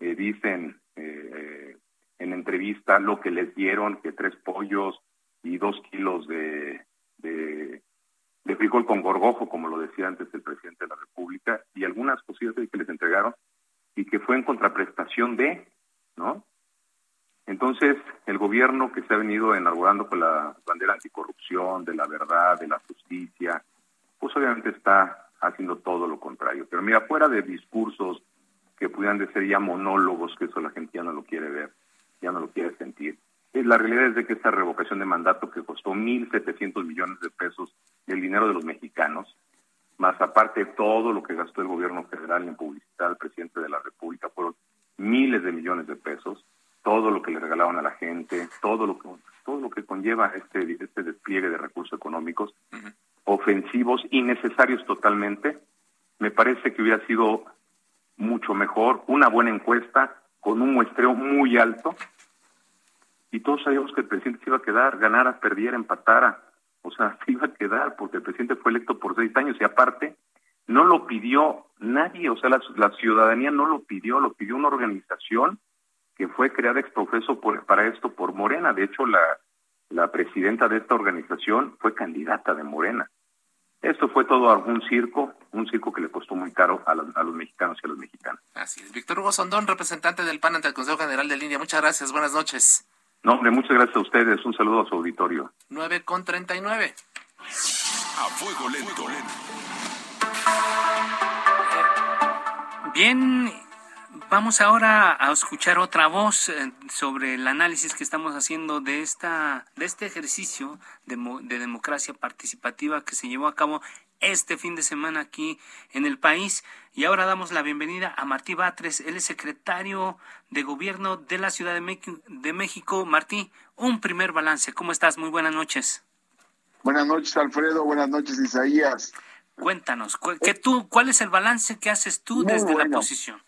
Eh, dicen eh, en entrevista lo que les dieron, que tres pollos y dos kilos de, de frijol con gorgojo, como lo decía antes el presidente de la República, y algunas cosillas que les entregaron, y que fue en contraprestación de, ¿no? Entonces, el gobierno que se ha venido enarbolando con la bandera anticorrupción, de la verdad, de la justicia, pues obviamente está haciendo todo lo contrario. Pero mira, fuera de discursos que pudieran ser ya monólogos, que eso la gente ya no lo quiere ver, ya no lo quiere sentir. Eh, la realidad es de que esta revocación de mandato que costó 1.700 millones de pesos del dinero de los mexicanos, más aparte de todo lo que gastó el gobierno federal en publicidad al presidente de la República, fueron miles de millones de pesos, todo lo que le regalaban a la gente, todo lo que todo lo que conlleva este este despliegue de recursos económicos ofensivos innecesarios totalmente, me parece que hubiera sido mucho mejor una buena encuesta con un muestreo muy alto y todos sabíamos que el presidente se iba a quedar, ganara, perdiera, empatara, o sea, se iba a quedar porque el presidente fue electo por seis años y aparte no lo pidió nadie, o sea, la, ciudadanía no lo pidió, lo pidió una organización que fue creada ex profeso para esto por Morena. De hecho, la, presidenta de esta organización fue candidata de Morena. Esto fue todo un circo, un circo que le costó muy caro a, a los mexicanos y a los mexicanos. Así es. Víctor Hugo Sondón, representante del PAN ante el Consejo General de Línea. Muchas gracias, buenas noches. No, hombre, muchas gracias a ustedes. Un saludo a su auditorio. 9 con 39. A fuego lento. Bien, vamos ahora a escuchar otra voz eh, sobre el análisis que estamos haciendo de esta de este ejercicio de, de democracia participativa que se llevó a cabo este fin de semana aquí en el país. Y ahora damos la bienvenida a Martí Batres, él es secretario de Gobierno de la Ciudad de, México. Martí, un primer balance. ¿Cómo estás? Muy buenas noches. Buenas noches, Alfredo. Buenas noches, Isaías. Cuéntanos, ¿qué tú, ¿cuál es el balance que haces tú desde la posición?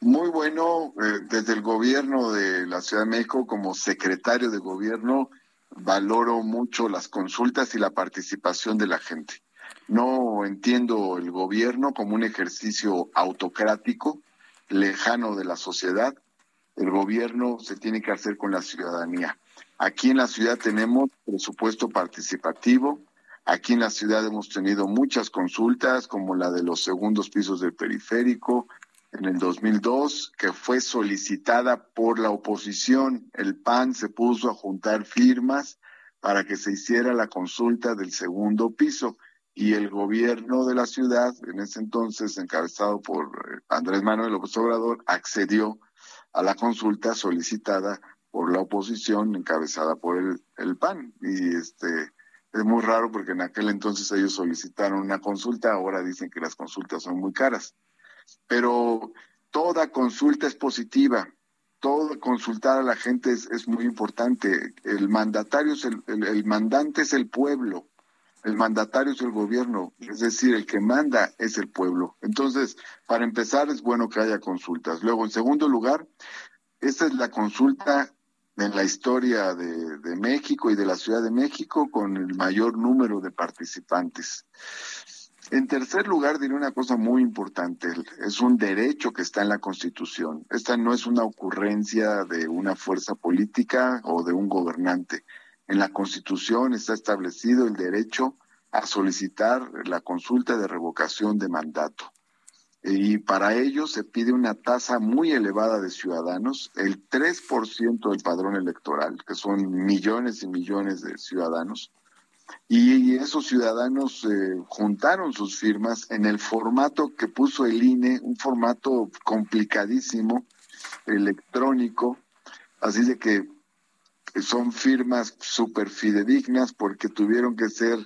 Muy bueno, eh, desde el gobierno de la Ciudad de México, como secretario de gobierno, valoro mucho las consultas y la participación de la gente. No entiendo el gobierno como un ejercicio autocrático, lejano de la sociedad. El gobierno se tiene que hacer con la ciudadanía. Aquí en la ciudad tenemos presupuesto participativo. Aquí en la ciudad hemos tenido muchas consultas, como la de los segundos pisos del periférico, en el 2002, que fue solicitada por la oposición. El PAN se puso a juntar firmas para que se hiciera la consulta del segundo piso y el gobierno de la ciudad, en ese entonces encabezado por eh, Andrés Manuel López Obrador, accedió a la consulta solicitada por la oposición encabezada por el, el PAN. Y este es muy raro porque en aquel entonces ellos solicitaron una consulta, ahora dicen que las consultas son muy caras. Pero toda consulta es positiva, todo consultar a la gente es, es muy importante. El mandatario es el, el mandante es el pueblo el mandatario es el gobierno, es decir, el que manda es el pueblo. Entonces, para empezar, es bueno que haya consultas. Luego, en segundo lugar, esta es la consulta en la historia de, de México y de la Ciudad de México con el mayor número de participantes. En tercer lugar, diré una cosa muy importante. Es un derecho que está en la Constitución. Esta no es una ocurrencia de una fuerza política o de un gobernante. En la Constitución está establecido el derecho a solicitar la consulta de revocación de mandato. Y para ello se pide una tasa muy elevada de ciudadanos, el 3% del padrón electoral, que son millones y millones de ciudadanos. Y esos ciudadanos eh, juntaron sus firmas en el formato que puso el INE, un formato complicadísimo, electrónico. Así de que son firmas súper fidedignas porque tuvieron que ser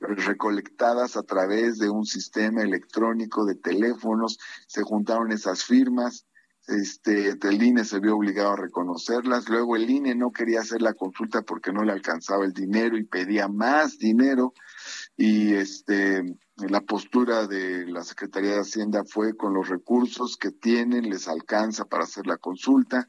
recolectadas a través de un sistema electrónico de teléfonos, se juntaron esas firmas, este, el INE se vio obligado a reconocerlas, luego el INE no quería hacer la consulta porque no le alcanzaba el dinero y pedía más dinero y este la postura de la Secretaría de Hacienda fue con los recursos que tienen les alcanza para hacer la consulta.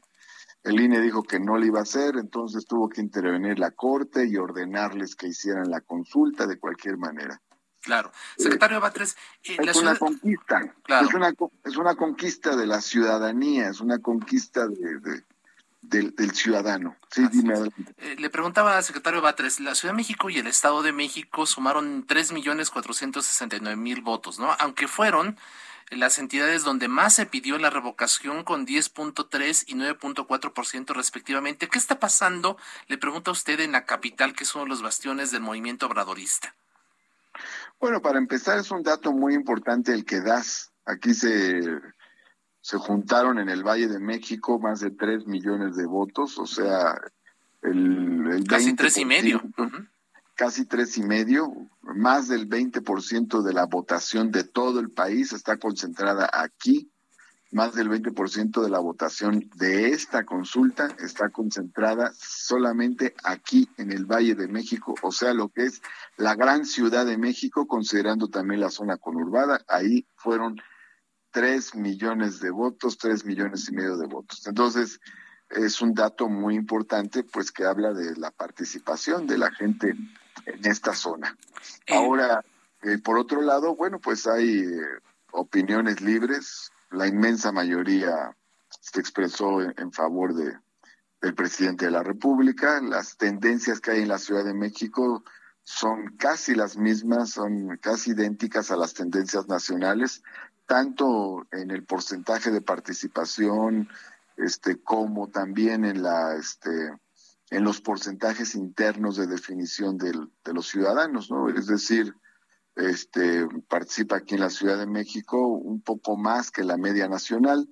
El INE dijo que no le iba a hacer, entonces tuvo que intervenir la Corte y ordenarles que hicieran la consulta de cualquier manera. Claro. Secretario Batres, eh, es una conquista. Es, una, es una conquista de la ciudadanía, es una conquista de, del, ciudadano. Sí, dime. Eh, le preguntaba al secretario Batres, la Ciudad de México y el Estado de México sumaron 3.469.000 votos, ¿no? Aunque fueron las entidades donde más se pidió la revocación con 10.3 y 9.4% respectivamente. ¿Qué está pasando? Le pregunta a usted en la capital, que es uno de los bastiones del movimiento obradorista. Bueno, para empezar es un dato muy importante el que das. Aquí se, se juntaron en el Valle de México más de 3 millones de votos, o sea, el, casi tres y medio. Casi tres y medio, más del 20% de la votación de todo el país está concentrada aquí más del 20% de la votación de esta consulta está concentrada solamente aquí en el Valle de México, o sea, lo que es la gran ciudad de México, considerando también la zona conurbada, ahí fueron tres millones de votos, tres millones y medio de votos. Entonces, es un dato muy importante, pues que habla de la participación de la gente en esta zona. Eh. Ahora, eh, por otro lado, bueno, pues hay eh, opiniones libres, la inmensa mayoría se expresó en, favor de, del presidente de la República. Las tendencias que hay en la Ciudad de México son casi las mismas, son casi idénticas a las tendencias nacionales, tanto en el porcentaje de participación, este, como también en la, este, en los porcentajes internos de definición del, de los ciudadanos, ¿no? Es decir, este, participa aquí en la Ciudad de México un poco más que la media nacional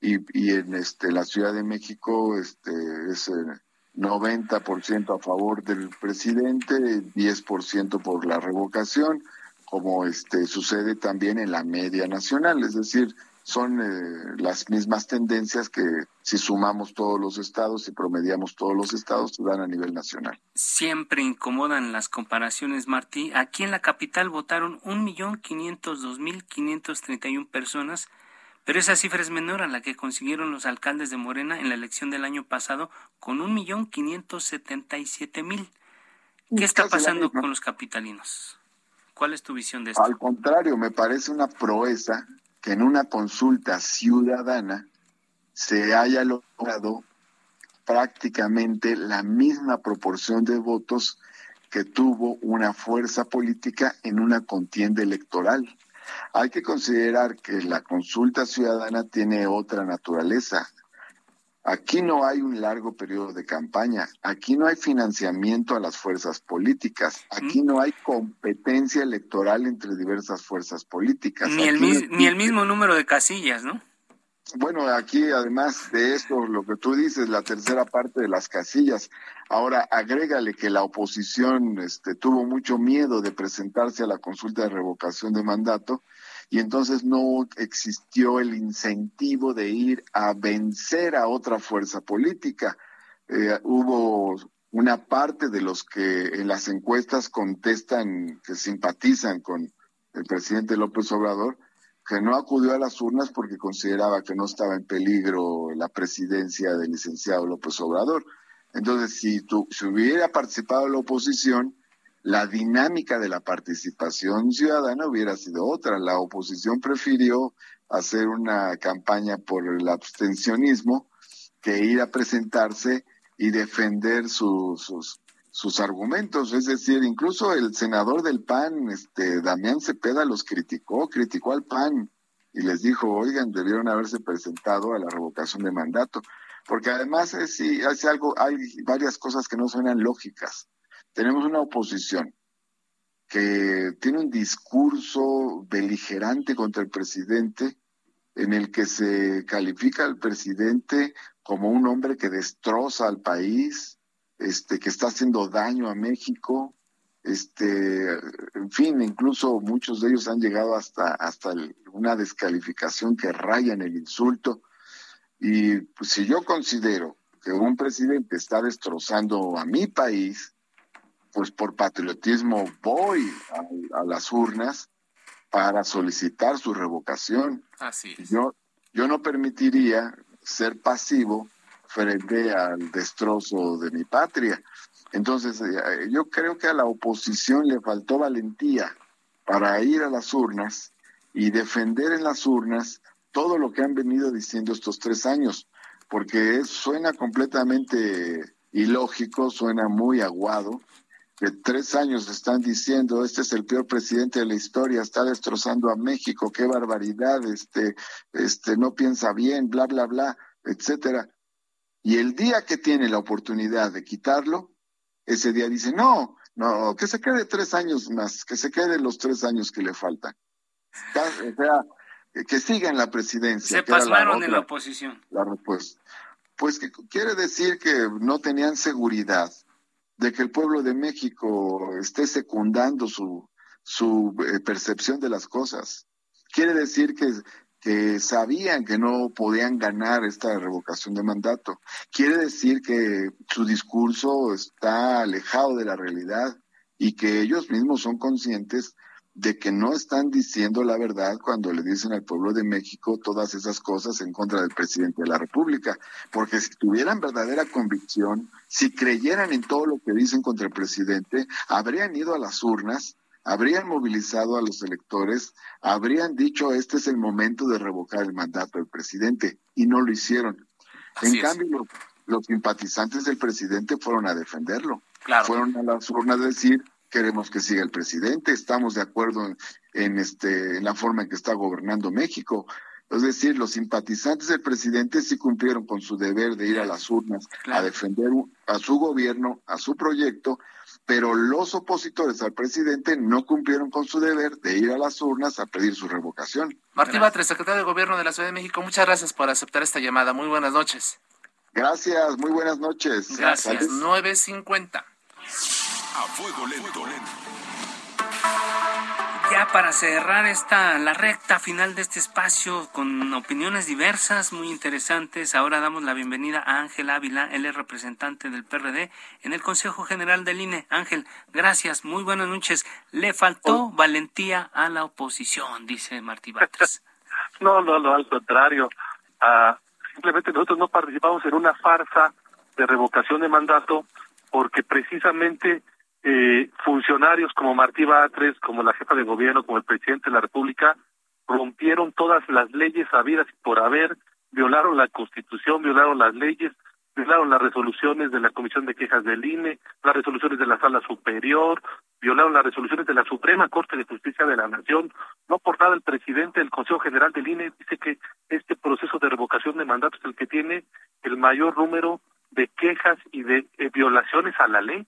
y, y en este, la Ciudad de México este, es el 90% a favor del presidente, 10% por la revocación, como este, sucede también en la media nacional, es decir, son eh, las mismas tendencias que si sumamos todos los estados y promediamos todos los estados, se dan a nivel nacional. Siempre incomodan las comparaciones, Martí. Aquí en la capital votaron 1.502.531 personas, pero esa cifra es menor a la que consiguieron los alcaldes de Morena en la elección del año pasado con 1.577.000. ¿Qué está pasando con los capitalinos? ¿Cuál es tu visión de esto? Al contrario, me parece una proeza que en una consulta ciudadana se haya logrado prácticamente la misma proporción de votos que tuvo una fuerza política en una contienda electoral. Hay que considerar que la consulta ciudadana tiene otra naturaleza. Aquí no hay un largo periodo de campaña, aquí no hay financiamiento a las fuerzas políticas, aquí no hay competencia electoral entre diversas fuerzas políticas. Ni, el, ni el mismo número de casillas, ¿no? Bueno, aquí además de esto, lo que tú dices, la tercera parte de las casillas, ahora agrégale que la oposición este, tuvo mucho miedo de presentarse a la consulta de revocación de mandato y entonces no existió el incentivo de ir a vencer a otra fuerza política. Eh, hubo una parte de los que en las encuestas contestan que simpatizan con el presidente López Obrador, que no acudió a las urnas porque consideraba que no estaba en peligro la presidencia del licenciado López Obrador. Entonces, si, tu, si hubiera participado la oposición, la dinámica de la participación ciudadana hubiera sido otra. La oposición prefirió hacer una campaña por el abstencionismo que ir a presentarse y defender sus, sus argumentos. Es decir, incluso el senador del PAN, este, Damián Cepeda, los criticó, criticó al PAN y les dijo, oigan, debieron haberse presentado a la revocación de mandato. Porque además es, sí, hace algo, hay varias cosas que no suenan lógicas. Tenemos una oposición que tiene un discurso beligerante contra el presidente, en el que se califica al presidente como un hombre que destroza al país, este, que está haciendo daño a México, este, en fin, incluso muchos de ellos han llegado hasta, hasta una descalificación que raya en el insulto. Y pues, si yo considero que un presidente está destrozando a mi país, pues por patriotismo voy a, las urnas para solicitar su revocación. Así es. Yo, yo no permitiría ser pasivo frente al destrozo de mi patria. Entonces, eh, yo creo que a la oposición le faltó valentía para ir a las urnas y defender en las urnas todo lo que han venido diciendo estos tres años, porque suena completamente ilógico, suena muy aguado, que tres años están diciendo, este es el peor presidente de la historia, está destrozando a México, qué barbaridad, este, este, no piensa bien, bla, bla, bla, etcétera. Y el día que tiene la oportunidad de quitarlo, ese día dice, no, no, que se quede tres años más, que se quede los tres años que le faltan. O sea, que siga en la presidencia. Se pasmaron en la oposición. La respuesta. Pues que quiere decir que no tenían seguridad de que el pueblo de México esté secundando su, su eh, percepción de las cosas. Quiere decir que que sabían que no podían ganar esta revocación de mandato. Quiere decir que su discurso está alejado de la realidad y que ellos mismos son conscientes de que no están diciendo la verdad cuando le dicen al pueblo de México todas esas cosas en contra del presidente de la República. Porque si tuvieran verdadera convicción, si creyeran en todo lo que dicen contra el presidente, habrían ido a las urnas habrían movilizado a los electores, habrían dicho este es el momento de revocar el mandato del presidente y no lo hicieron. en cambio, los, simpatizantes del presidente fueron a defenderlo. Fueron a las urnas a decir queremos que siga el presidente, estamos de acuerdo en, este, en la forma en que está gobernando México. Es decir, los simpatizantes del presidente sí cumplieron con su deber de ir a las urnas a defender a su gobierno, a su proyecto, pero los opositores al presidente no cumplieron con su deber de ir a las urnas a pedir su revocación. Martín Batres, secretario de Gobierno de la Ciudad de México, muchas gracias por aceptar esta llamada. Muy buenas noches. Gracias, muy buenas noches. Gracias. 9.50. A fuego lento. Ya para cerrar esta la recta final de este espacio con opiniones diversas, muy interesantes, ahora damos la bienvenida a Ángel Ávila, él es representante del PRD en el Consejo General del INE. Ángel, gracias, muy buenas noches. Le faltó valentía a la oposición, dice Martí Batres. no, no, no, al contrario. Ah, simplemente nosotros no participamos en una farsa de revocación de mandato porque precisamente eh, funcionarios como Martí Batres, como la jefa de gobierno, como el presidente de la República, rompieron todas las leyes habidas y por haber, violaron la Constitución, violaron las leyes, violaron las resoluciones de la Comisión de Quejas del INE, las resoluciones de la Sala Superior, violaron las resoluciones de la Suprema Corte de Justicia de la Nación. No por nada el presidente del Consejo General del INE dice que este proceso de revocación de mandatos es el que tiene el mayor número de quejas y de eh, violaciones a la ley.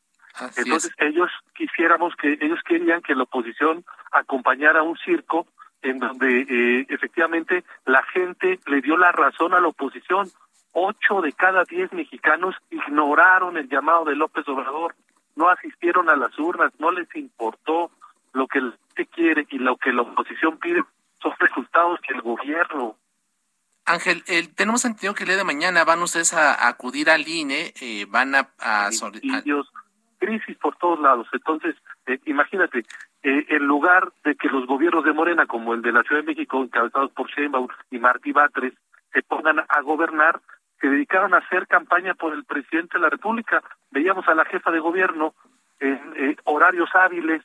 Entonces ellos quisiéramos que ellos querían que la oposición acompañara un circo en donde eh, efectivamente la gente le dio la razón a la oposición. Ocho de cada diez mexicanos ignoraron el llamado de López Obrador, no asistieron a las urnas, no les importó lo que gente quiere y lo que la oposición pide son resultados que el gobierno Ángel, tenemos entendido que el día de mañana van ustedes a, acudir al INE, eh, van a, a, crisis por todos lados. Entonces, eh, imagínate, eh, en lugar de que los gobiernos de Morena, como el de la Ciudad de México, encabezados por Sheinbaum y Martí Batres, se pongan a gobernar, se dedicaron a hacer campaña por el presidente de la República. Veíamos a la jefa de gobierno en eh, horarios hábiles,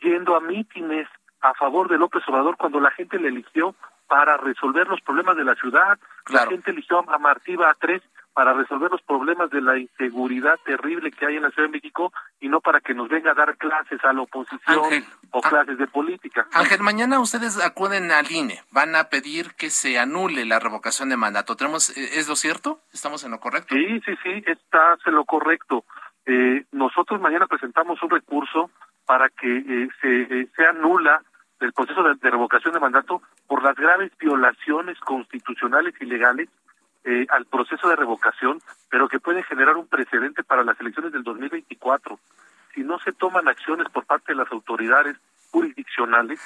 yendo a mítines a favor de López Obrador cuando la gente le eligió para resolver los problemas de la ciudad. La gente eligió a Martí Batres para resolver los problemas de la inseguridad terrible que hay en la Ciudad de México y no para que nos venga a dar clases a la oposición o ah. clases de política. Ángel, mañana ustedes acuden al INE, van a pedir que se anule la revocación de mandato. ¿Tenemos, eh, ¿Es lo cierto? ¿Estamos en lo correcto? Sí, sí, sí, estás en lo correcto. Eh, nosotros mañana presentamos un recurso para que eh, se, se anula el proceso de revocación de mandato por las graves violaciones constitucionales y legales eh, al proceso de revocación, pero que puede generar un precedente para las elecciones del 2024. si no se toman acciones por parte de las autoridades jurisdiccionales,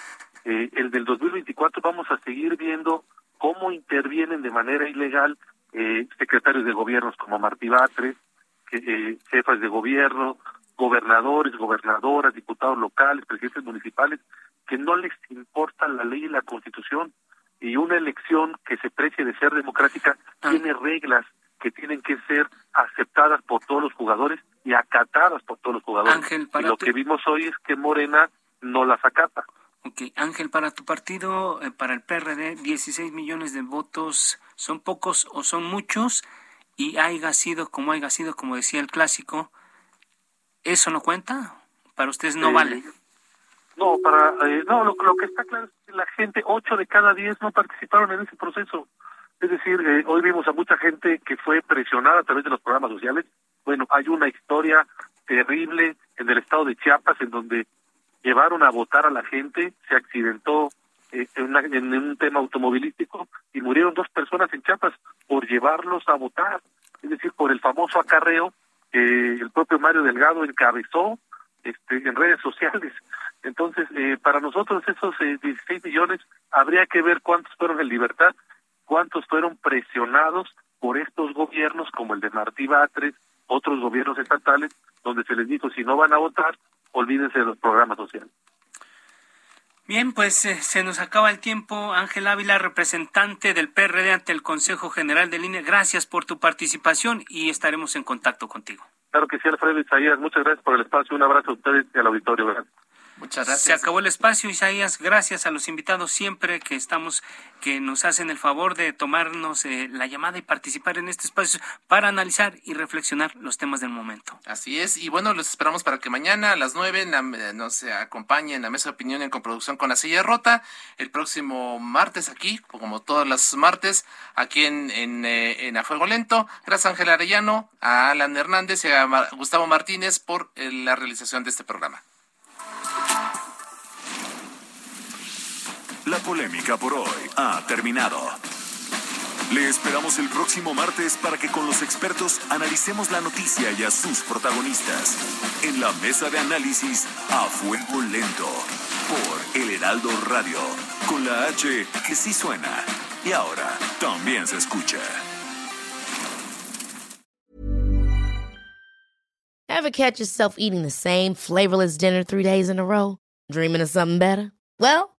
eh, el del 2024 vamos a seguir viendo cómo intervienen de manera ilegal eh, secretarios de gobiernos como Martí Batres, eh, jefas de gobierno, gobernadores, gobernadoras, diputados locales, presidentes municipales, que no les importa la ley y la constitución. Y una elección que se precie de ser democrática ah. tiene reglas que tienen que ser aceptadas por todos los jugadores y acatadas por todos los jugadores. y lo que vimos hoy es que Morena no las acata. Ok, Ángel, para tu partido, eh, para el PRD, 16 millones de votos, ¿son pocos o son muchos? Y haya sido como haya sido, como decía el clásico, ¿eso no cuenta? ¿Para ustedes no vale? No, para, eh, no lo, que está claro es que la gente, 8 de cada 10 no participaron en ese proceso. Es decir, eh, hoy vimos a mucha gente que fue presionada a través de los programas sociales. Bueno, hay una historia terrible en el estado de Chiapas en donde llevaron a votar a la gente, se accidentó eh, en, un tema automovilístico y murieron dos personas en Chiapas por llevarlos a votar, es decir, por el famoso acarreo que el propio Mario Delgado encabezó este, en redes sociales. Entonces, eh, para nosotros esos 16 eh, millones habría que ver cuántos fueron en libertad, cuántos fueron presionados por estos gobiernos como el de Martí Batres, otros gobiernos estatales, donde se les dijo si no van a votar, olvídense de los programas sociales. Bien, pues eh, se nos acaba el tiempo. Ángel Ávila, representante del PRD ante el Consejo General de Línea, gracias por tu participación y estaremos en contacto contigo. Claro que sí, Alfredo Isaías. Muchas gracias por el espacio. Un abrazo a ustedes y al auditorio. Gracias. Muchas gracias. Se acabó el espacio, Isaías. Gracias a los invitados siempre que estamos, que nos hacen el favor de tomarnos eh, la llamada y participar en este espacio para analizar y reflexionar los temas del momento. Así es. Y bueno, los esperamos para que mañana a las nueve nos acompañen en la mesa de opinión en coproducción con la silla rota. El próximo martes aquí, como todos los martes, aquí en, en, eh, en A Fuego Lento. Gracias Ángel Arellano, a Alan Hernández y a Gustavo Martínez por eh, la realización de este programa. La polémica por hoy ha terminado. Le esperamos el próximo martes para que con los expertos analicemos la noticia y a sus protagonistas. En la mesa de análisis a fuego lento. Por El Heraldo Radio. Con la H que sí suena. Y ahora también se escucha. Ever catch yourself eating the same flavorless dinner three days in a row? Dreaming of something better? Well.